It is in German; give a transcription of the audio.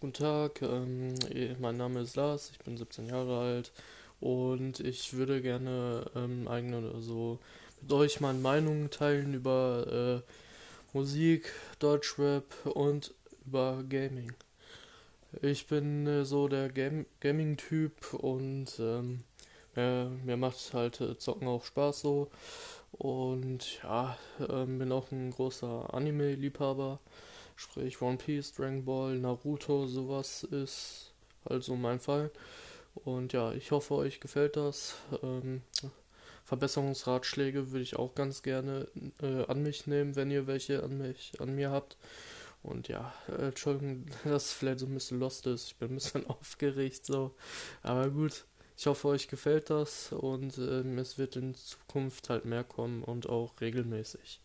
Guten Tag, ähm, eh, mein Name ist Lars, ich bin 17 Jahre alt und ich würde gerne ähm, eigene oder so mit euch meine Meinung teilen über äh, Musik, Deutschrap und über Gaming. Ich bin äh, so der Game Gaming-Typ und ähm, mir, mir macht halt äh, Zocken auch Spaß so und ja, ähm, bin auch ein großer Anime-Liebhaber. Sprich One Piece, Dragon Ball, Naruto, sowas ist also mein Fall. Und ja, ich hoffe, euch gefällt das. Ähm, Verbesserungsratschläge würde ich auch ganz gerne äh, an mich nehmen, wenn ihr welche an mich, an mir habt. Und ja, äh, Entschuldigung, dass es vielleicht so ein bisschen lost ist. Ich bin ein bisschen aufgeregt so. Aber gut, ich hoffe, euch gefällt das und ähm, es wird in Zukunft halt mehr kommen und auch regelmäßig.